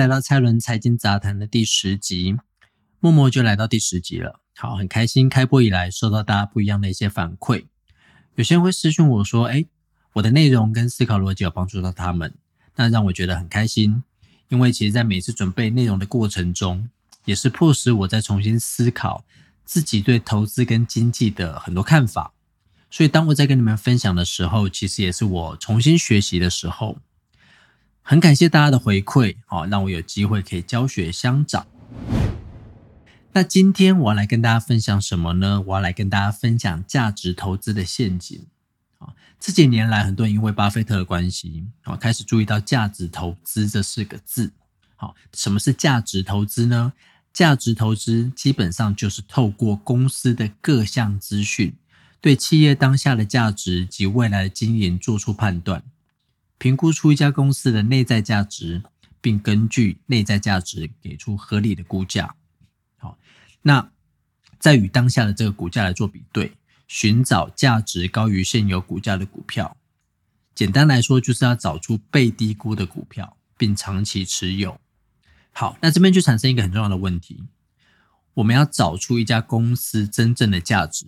来到蔡伦财经杂谈的第十集，默默就来到第十集了。好，很开心，开播以来收到大家不一样的一些反馈。有些人会私讯我说：“哎，我的内容跟思考逻辑有帮助到他们，那让我觉得很开心。因为其实，在每次准备内容的过程中，也是迫使我在重新思考自己对投资跟经济的很多看法。所以，当我在跟你们分享的时候，其实也是我重新学习的时候。很感谢大家的回馈，好，让我有机会可以教学相长。那今天我要来跟大家分享什么呢？我要来跟大家分享价值投资的陷阱。啊，这几年来，很多人因为巴菲特的关系，啊，开始注意到价值投资这四个字。好，什么是价值投资呢？价值投资基本上就是透过公司的各项资讯，对企业当下的价值及未来的经营做出判断。评估出一家公司的内在价值，并根据内在价值给出合理的估价。好，那再与当下的这个股价来做比对，寻找价值高于现有股价的股票。简单来说，就是要找出被低估的股票，并长期持有。好，那这边就产生一个很重要的问题：我们要找出一家公司真正的价值，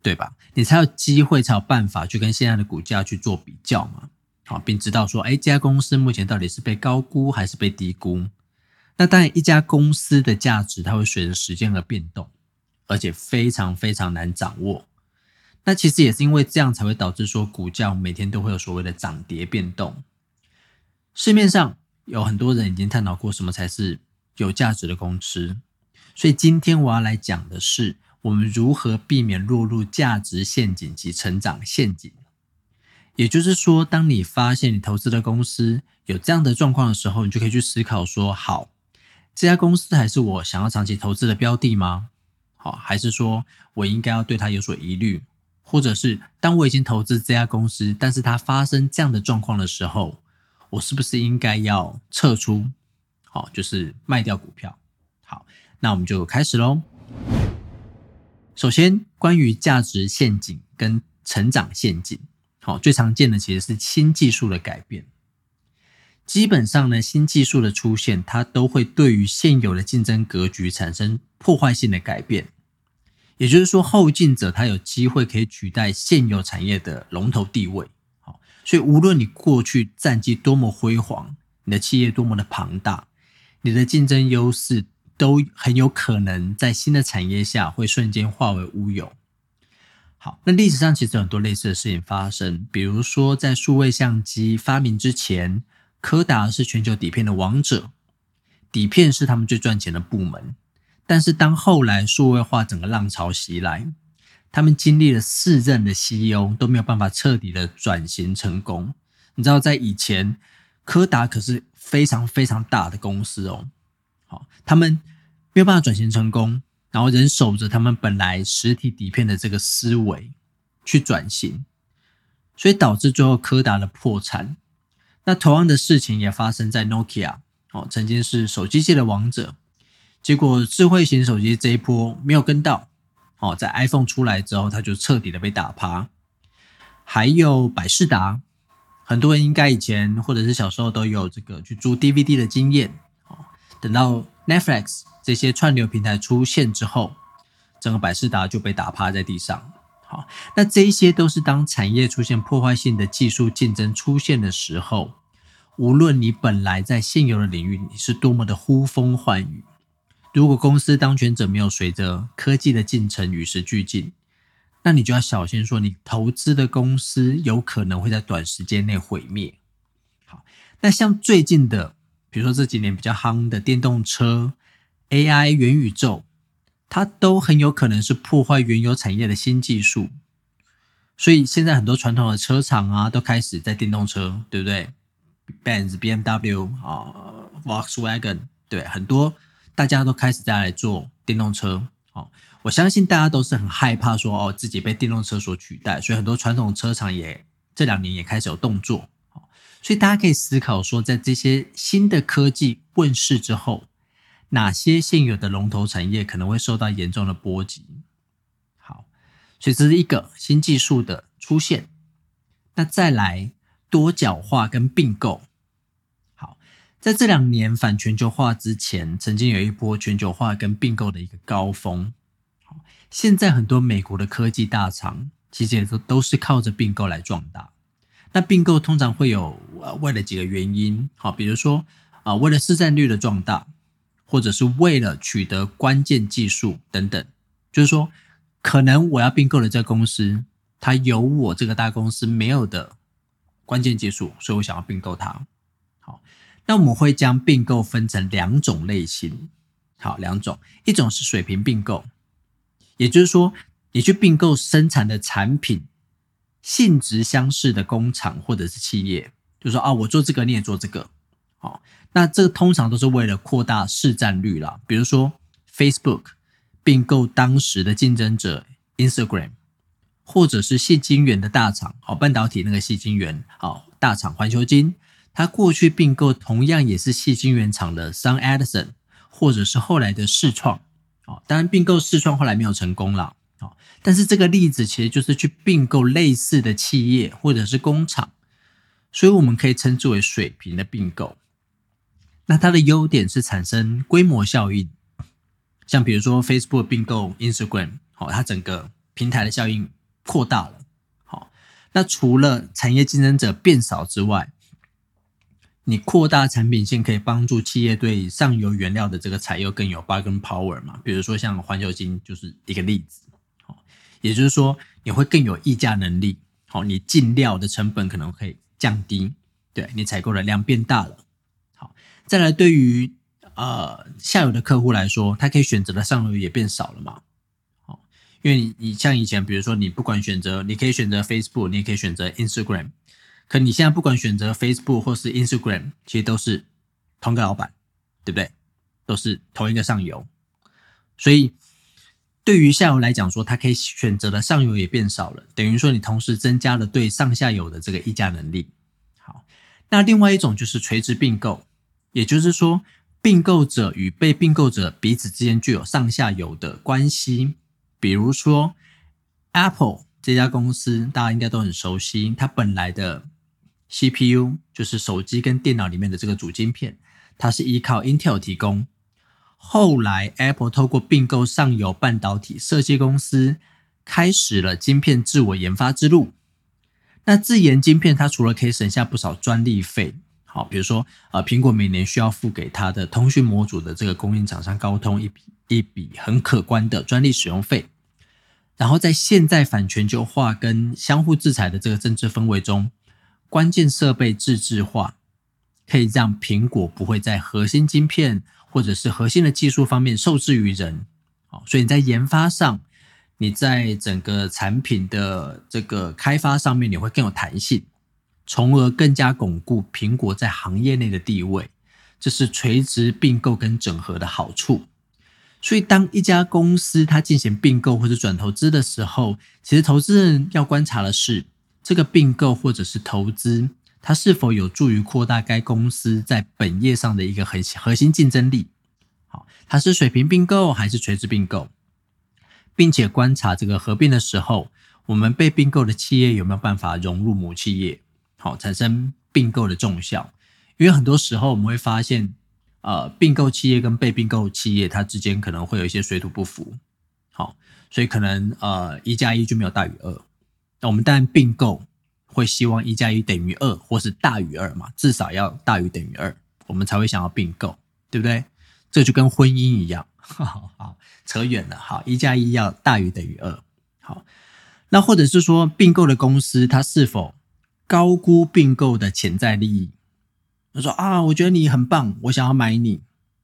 对吧？你才有机会，才有办法去跟现在的股价去做比较嘛。好，并知道说，哎，这家公司目前到底是被高估还是被低估？那当然，一家公司的价值它会随着时间而变动，而且非常非常难掌握。那其实也是因为这样，才会导致说股价每天都会有所谓的涨跌变动。市面上有很多人已经探讨过什么才是有价值的公司，所以今天我要来讲的是，我们如何避免落入价值陷阱及成长陷阱。也就是说，当你发现你投资的公司有这样的状况的时候，你就可以去思考说：好，这家公司还是我想要长期投资的标的吗？好，还是说我应该要对它有所疑虑？或者是当我已经投资这家公司，但是它发生这样的状况的时候，我是不是应该要撤出？好，就是卖掉股票。好，那我们就开始喽。首先，关于价值陷阱跟成长陷阱。好，最常见的其实是新技术的改变。基本上呢，新技术的出现，它都会对于现有的竞争格局产生破坏性的改变。也就是说，后进者他有机会可以取代现有产业的龙头地位。好，所以无论你过去战绩多么辉煌，你的企业多么的庞大，你的竞争优势都很有可能在新的产业下会瞬间化为乌有。好，那历史上其实有很多类似的事情发生，比如说在数位相机发明之前，柯达是全球底片的王者，底片是他们最赚钱的部门。但是当后来数位化整个浪潮袭来，他们经历了四任的 CEO 都没有办法彻底的转型成功。你知道，在以前，柯达可是非常非常大的公司哦，好，他们没有办法转型成功。然后人守着他们本来实体底片的这个思维去转型，所以导致最后柯达的破产。那同样的事情也发生在 Nokia 哦，曾经是手机界的王者，结果智慧型手机这一波没有跟到哦，在 iPhone 出来之后，它就彻底的被打趴。还有百事达，很多人应该以前或者是小时候都有这个去租 DVD 的经验哦，等到 Netflix。这些串流平台出现之后，整个百事达就被打趴在地上。好，那这一些都是当产业出现破坏性的技术竞争出现的时候，无论你本来在现有的领域你是多么的呼风唤雨，如果公司当权者没有随着科技的进程与时俱进，那你就要小心说，你投资的公司有可能会在短时间内毁灭。好，那像最近的，比如说这几年比较夯的电动车。AI 元宇宙，它都很有可能是破坏原有产业的新技术，所以现在很多传统的车厂啊，都开始在电动车，对不对？Benz、BMW 啊，Volkswagen，对，很多大家都开始在来做电动车。哦，我相信大家都是很害怕说哦，自己被电动车所取代，所以很多传统车厂也这两年也开始有动作。所以大家可以思考说，在这些新的科技问世之后。哪些现有的龙头产业可能会受到严重的波及？好，所以这是一个新技术的出现。那再来多角化跟并购。好，在这两年反全球化之前，曾经有一波全球化跟并购的一个高峰。现在很多美国的科技大厂，其实也都都是靠着并购来壮大。那并购通常会有呃为了几个原因，好，比如说啊为了市占率的壮大，或者是为了取得关键技术等等。就是说，可能我要并购的这个公司，它有我这个大公司没有的关键技术，所以我想要并购它。好。那我们会将并购分成两种类型，好，两种，一种是水平并购，也就是说，你去并购生产的产品性质相似的工厂或者是企业，就说啊，我做这个你也做这个，好，那这个通常都是为了扩大市占率啦，比如说 Facebook 并购当时的竞争者 Instagram，或者是细晶圆的大厂，好，半导体那个细晶圆，好，大厂环球晶。他过去并购同样也是细晶圆厂的 Sun Edison，或者是后来的视创，哦，当然并购视创后来没有成功了，哦，但是这个例子其实就是去并购类似的企业或者是工厂，所以我们可以称之为水平的并购。那它的优点是产生规模效应，像比如说 Facebook 并购 Instagram，好，它整个平台的效应扩大了，好，那除了产业竞争者变少之外，你扩大产品线可以帮助企业对上游原料的这个采用更有 bargain power 嘛？比如说像环球金就是一个例子，也就是说你会更有议价能力，好，你进料的成本可能可以降低，对你采购的量变大了，好，再来对于呃下游的客户来说，他可以选择的上游也变少了嘛？好，因为你你像以前，比如说你不管选择，你可以选择 Facebook，你也可以选择 Instagram。可你现在不管选择 Facebook 或是 Instagram，其实都是同个老板，对不对？都是同一个上游，所以对于下游来讲说，它可以选择的上游也变少了，等于说你同时增加了对上下游的这个议价能力。好，那另外一种就是垂直并购，也就是说并购者与被并购者彼此之间具有上下游的关系，比如说 Apple 这家公司，大家应该都很熟悉，它本来的。CPU 就是手机跟电脑里面的这个主晶片，它是依靠 Intel 提供。后来 Apple 透过并购上游半导体设计公司，开始了晶片自我研发之路。那自研晶片，它除了可以省下不少专利费，好，比如说呃，苹果每年需要付给它的通讯模组的这个供应厂商高通一笔一笔很可观的专利使用费。然后在现在反全球化跟相互制裁的这个政治氛围中。关键设备自制化，可以让苹果不会在核心晶片或者是核心的技术方面受制于人。好，所以你在研发上，你在整个产品的这个开发上面，你会更有弹性，从而更加巩固苹果在行业内的地位。这是垂直并购跟整合的好处。所以，当一家公司它进行并购或者转投资的时候，其实投资人要观察的是。这个并购或者是投资，它是否有助于扩大该公司在本业上的一个核核心竞争力？好，它是水平并购还是垂直并购？并且观察这个合并的时候，我们被并购的企业有没有办法融入母企业？好，产生并购的重效。因为很多时候我们会发现，呃，并购企业跟被并购企业它之间可能会有一些水土不服。好，所以可能呃一加一就没有大于二。那我们当然并购会希望一加一等于二，或是大于二嘛，至少要大于等于二，我们才会想要并购，对不对？这就跟婚姻一样，好扯远了。好，一加一要大于等于二。好，那或者是说并购的公司，它是否高估并购的潜在利益？他说啊，我觉得你很棒，我想要买你。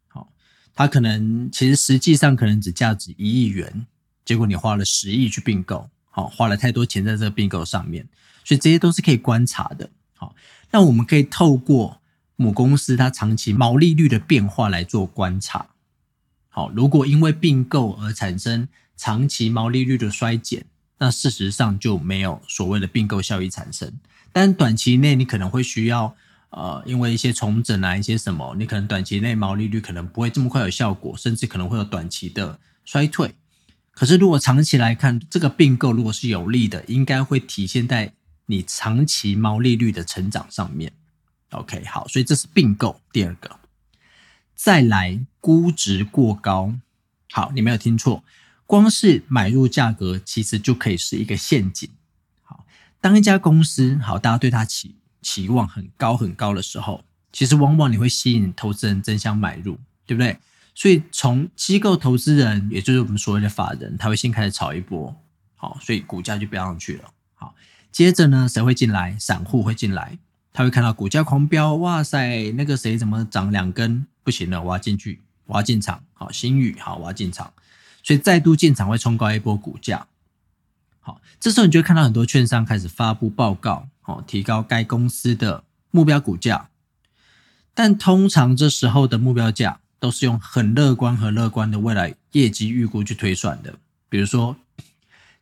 好，他可能其实实际上可能只价值一亿元，结果你花了十亿去并购。好，花了太多钱在这个并购上面，所以这些都是可以观察的。好，那我们可以透过母公司它长期毛利率的变化来做观察。好，如果因为并购而产生长期毛利率的衰减，那事实上就没有所谓的并购效益产生。但短期内你可能会需要，呃，因为一些重整啊，一些什么，你可能短期内毛利率可能不会这么快有效果，甚至可能会有短期的衰退。可是，如果长期来看，这个并购如果是有利的，应该会体现在你长期毛利率的成长上面。OK，好，所以这是并购第二个。再来估值过高。好，你没有听错，光是买入价格其实就可以是一个陷阱。好，当一家公司好，大家对它期期望很高很高的时候，其实往往你会吸引投资人争相买入，对不对？所以从机构投资人，也就是我们所谓的法人，他会先开始炒一波，好，所以股价就飙上去了。好，接着呢，谁会进来？散户会进来，他会看到股价狂飙，哇塞，那个谁怎么涨两根？不行了，我要进去。我要进场，好，新宇，好，我要进场，所以再度进场会冲高一波股价，好，这时候你就会看到很多券商开始发布报告，好，提高该公司的目标股价，但通常这时候的目标价都是用很乐观和乐观的未来业绩预估去推算的，比如说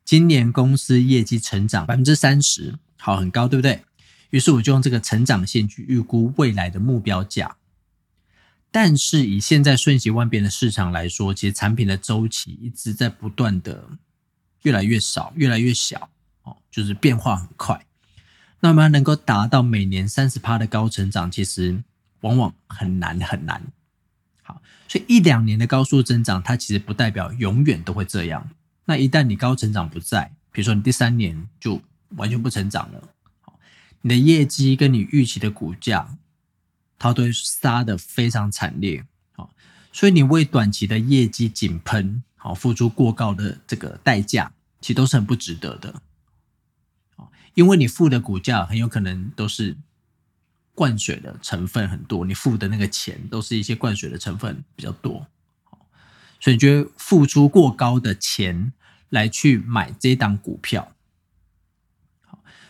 今年公司业绩成长百分之三十，好，很高，对不对？于是我就用这个成长线去预估未来的目标价。但是以现在瞬息万变的市场来说，其实产品的周期一直在不断的越来越少、越来越小，哦，就是变化很快。那么能够达到每年三十趴的高成长，其实往往很难很难。所以一两年的高速增长，它其实不代表永远都会这样。那一旦你高成长不在，比如说你第三年就完全不成长了，你的业绩跟你预期的股价。它都会杀的非常惨烈，好，所以你为短期的业绩井喷，好，付出过高的这个代价，其实都是很不值得的，好，因为你付的股价很有可能都是灌水的成分很多，你付的那个钱都是一些灌水的成分比较多，所以你觉得付出过高的钱来去买这档股票，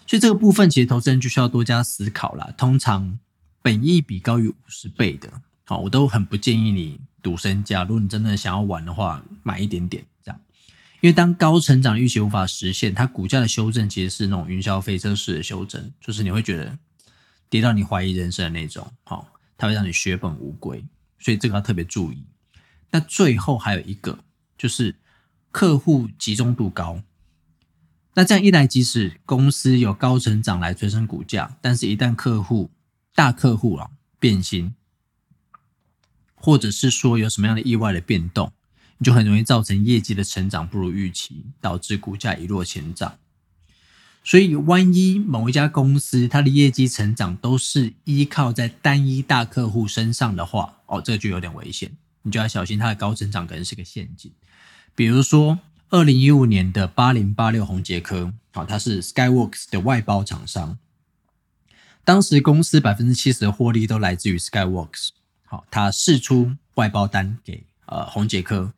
所以这个部分其实投资人就需要多加思考了，通常。本益比高于五十倍的，好，我都很不建议你赌身家。如果你真的想要玩的话，买一点点这样，因为当高成长预期无法实现，它股价的修正其实是那种云霄飞车式的修正，就是你会觉得跌到你怀疑人生的那种，好，它会让你血本无归，所以这个要特别注意。那最后还有一个就是客户集中度高，那这样一来，即使公司有高成长来推升股价，但是一旦客户大客户啊变心，或者是说有什么样的意外的变动，你就很容易造成业绩的成长不如预期，导致股价一落千丈。所以，万一某一家公司它的业绩成长都是依靠在单一大客户身上的话，哦，这就有点危险，你就要小心它的高成长可能是个陷阱。比如说，二零一五年的八零八六红杰科，好，它是 Skyworks 的外包厂商。当时公司百分之七十的获利都来自于 Skyworks，好，他试出外包单给呃红杰科，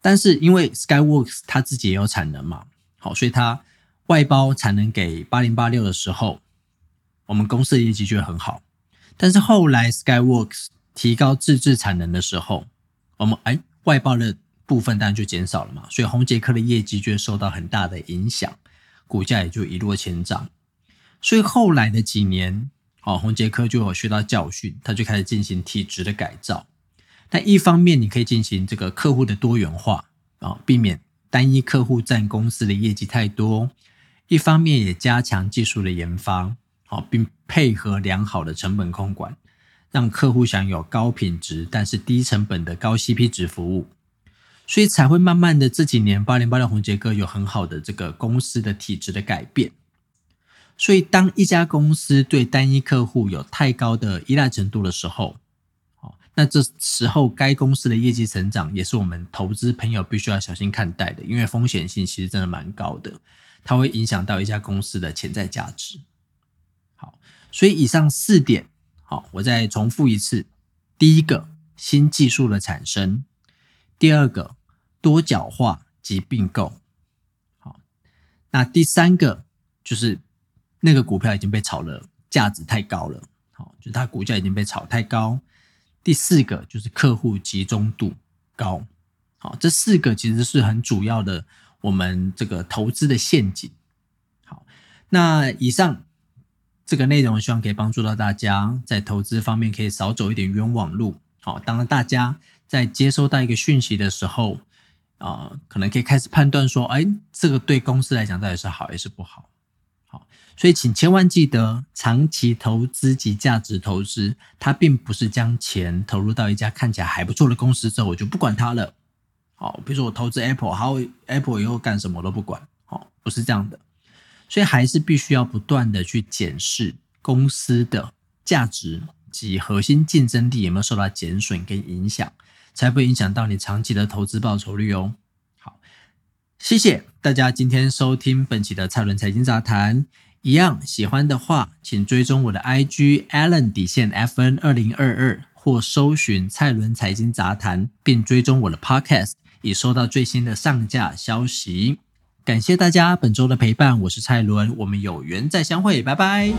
但是因为 Skyworks 他自己也有产能嘛，好，所以他外包产能给八零八六的时候，我们公司的业绩就会很好。但是后来 Skyworks 提高自制产能的时候，我们哎外包的部分当然就减少了嘛，所以红杰科的业绩就会受到很大的影响，股价也就一落千丈。所以后来的几年，哦，红杰科就有学到教训，他就开始进行体质的改造。但一方面，你可以进行这个客户的多元化啊，避免单一客户占公司的业绩太多；一方面也加强技术的研发，好，并配合良好的成本控管，让客户享有高品质但是低成本的高 CP 值服务。所以才会慢慢的这几年，八零八六红杰哥有很好的这个公司的体质的改变。所以，当一家公司对单一客户有太高的依赖程度的时候，好，那这时候该公司的业绩成长也是我们投资朋友必须要小心看待的，因为风险性其实真的蛮高的，它会影响到一家公司的潜在价值。好，所以以上四点，好，我再重复一次：第一个，新技术的产生；第二个，多角化及并购；好，那第三个就是。那个股票已经被炒了，价值太高了，好，就它股价已经被炒太高。第四个就是客户集中度高，好，这四个其实是很主要的我们这个投资的陷阱。好，那以上这个内容希望可以帮助到大家在投资方面可以少走一点冤枉路。好，当然大家在接收到一个讯息的时候，啊，可能可以开始判断说，哎，这个对公司来讲到底是好还是不好好。所以，请千万记得，长期投资及价值投资，它并不是将钱投入到一家看起来还不错的公司之后，我就不管它了。好，比如说我投资 Apple，好，Apple 以后干什么都不管，好，不是这样的。所以，还是必须要不断的去检视公司的价值及核心竞争力有没有受到减损跟影响，才不影响到你长期的投资报酬率哦。好，谢谢大家今天收听本期的蔡伦财经杂谈。一样喜欢的话，请追踪我的 IG Allen 底线 FN 二零二二，或搜寻蔡伦财经杂谈，并追踪我的 Podcast，已收到最新的上架消息。感谢大家本周的陪伴，我是蔡伦，我们有缘再相会，拜拜。